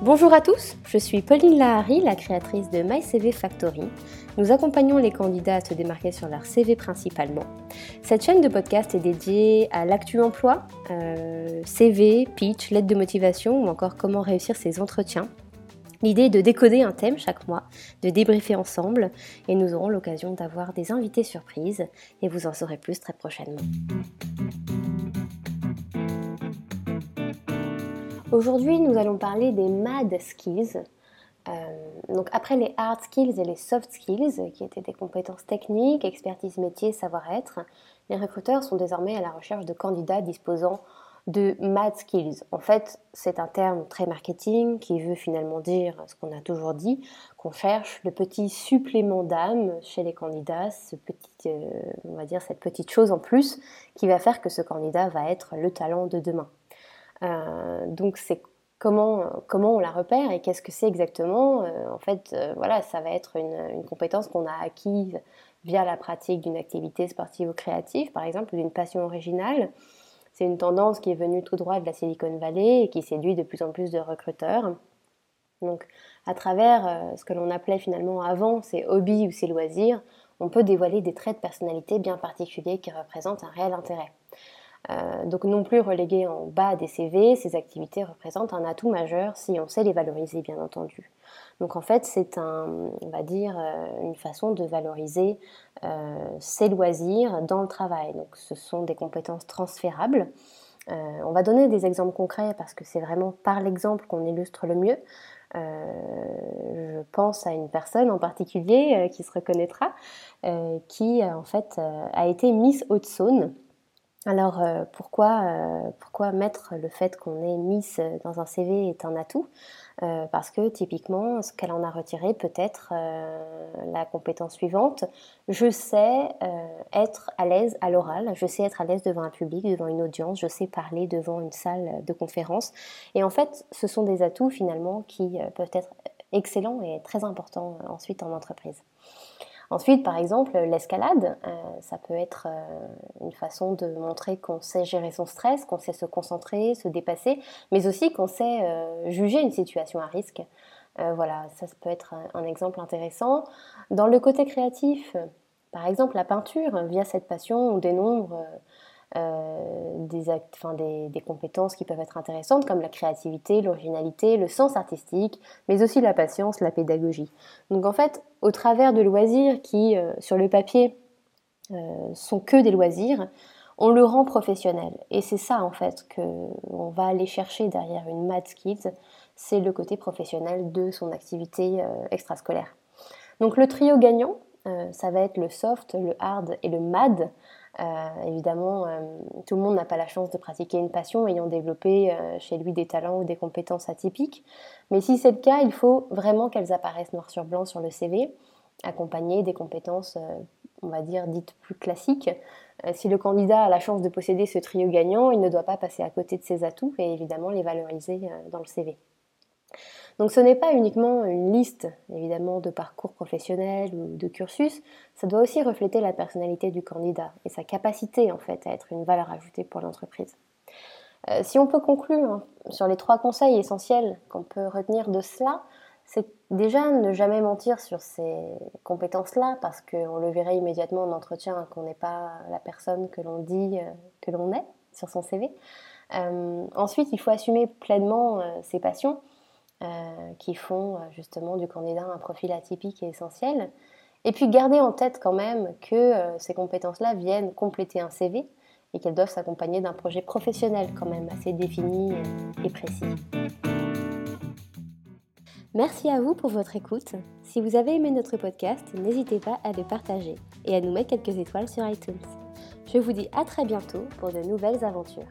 Bonjour à tous, je suis Pauline Lahari, la créatrice de MyCV Factory. Nous accompagnons les candidats à se démarquer sur leur CV principalement. Cette chaîne de podcast est dédiée à l'actu emploi, euh, CV, pitch, lettre de motivation ou encore comment réussir ses entretiens. L'idée est de décoder un thème chaque mois, de débriefer ensemble et nous aurons l'occasion d'avoir des invités surprises et vous en saurez plus très prochainement. Aujourd'hui, nous allons parler des MAD skills. Euh, donc après les hard skills et les soft skills, qui étaient des compétences techniques, expertise métier, savoir-être, les recruteurs sont désormais à la recherche de candidats disposant de MAD skills. En fait, c'est un terme très marketing qui veut finalement dire ce qu'on a toujours dit, qu'on cherche le petit supplément d'âme chez les candidats, ce petit, euh, on va dire cette petite chose en plus qui va faire que ce candidat va être le talent de demain. Euh, donc c'est comment, comment on la repère et qu'est-ce que c'est exactement. Euh, en fait, euh, voilà, ça va être une, compétence qu'on a acquise via la pratique d'une activité sportive ou créative, par exemple, ou d'une passion originale. C'est une tendance qui est venue tout droit de la Silicon Valley et qui séduit de plus en plus de recruteurs. Donc, à travers ce que l'on appelait finalement avant ses hobbies ou ses loisirs, on peut dévoiler des traits de personnalité bien particuliers qui représentent un réel intérêt. Euh, donc non plus reléguées en bas des CV, ces activités représentent un atout majeur si on sait les valoriser bien entendu. Donc en fait c'est un, va dire, euh, une façon de valoriser euh, ses loisirs dans le travail. Donc ce sont des compétences transférables. on va donner des exemples concrets parce que c'est vraiment par l'exemple qu'on illustre le mieux. je pense à une personne en particulier qui se reconnaîtra, qui en fait a été Miss Haute-Saône alors euh, pourquoi, euh, pourquoi mettre le fait qu'on ait Miss dans un CV est un atout? Euh, Parce que typiquement, ce qu'elle en a retiré peut être la compétence suivante. Je sais être à l'aise à l'oral, je sais être à l'aise devant un public, devant une audience, je sais parler devant une salle de conférence. Et en fait, ce sont des atouts finalement qui peuvent être excellents et très importants ensuite en entreprise. Ensuite, par exemple, l'escalade, euh, ça peut être euh, une façon de montrer qu'on sait gérer son stress, qu'on sait se concentrer, se dépasser, mais aussi qu'on sait euh, juger une situation à risque. voilà, ça, peut être un, exemple intéressant. Dans le côté créatif, par exemple, la peinture, via cette passion, on dénombre euh, des, compétences qui peuvent être intéressantes comme la créativité, l'originalité, le sens artistique, mais aussi la patience, la pédagogie. Donc en fait, au travers de loisirs qui, euh, sur le papier, euh, sont que des loisirs, on le rend professionnel. Et c'est ça en fait qu'on va aller chercher derrière une Mad Skills, c'est le côté professionnel de son activité extrascolaire. Donc le trio gagnant, ça va être le soft, le hard et le mad. Euh, évidemment, euh, tout le monde n'a pas la chance de pratiquer une passion ayant développé euh, chez lui des talents ou des compétences atypiques. Mais si c'est le cas, il faut vraiment qu'elles apparaissent noir sur blanc sur le CV, accompagnées des compétences, on va dire, dites plus classiques. si le candidat a la chance de posséder ce trio gagnant, il ne doit pas passer à côté de ses atouts et évidemment les valoriser dans le CV. Donc ce n'est pas uniquement une liste, évidemment, de parcours professionnels ou de cursus, ça doit aussi refléter la personnalité du candidat et sa capacité, en fait, à être une valeur ajoutée pour l'entreprise. Euh, si on peut conclure hein, sur les trois conseils essentiels qu'on peut retenir de cela, c'est déjà ne jamais mentir sur ces compétences-là, parce qu'on le verrait immédiatement en entretien qu'on n'est pas la personne que l'on dit euh, que l'on est sur son CV. Euh, ensuite, il faut assumer pleinement ses passions qui font euh, justement du candidat un profil atypique et essentiel. Et puis garder en tête quand même que euh, ces compétences-là viennent compléter un CV et qu'elles doivent s'accompagner d'un projet professionnel quand même assez défini et précis. Merci à vous pour votre écoute. Si vous avez aimé notre podcast, n'hésitez pas à le partager et à nous mettre quelques étoiles sur iTunes. Je vous dis à très bientôt pour de nouvelles aventures.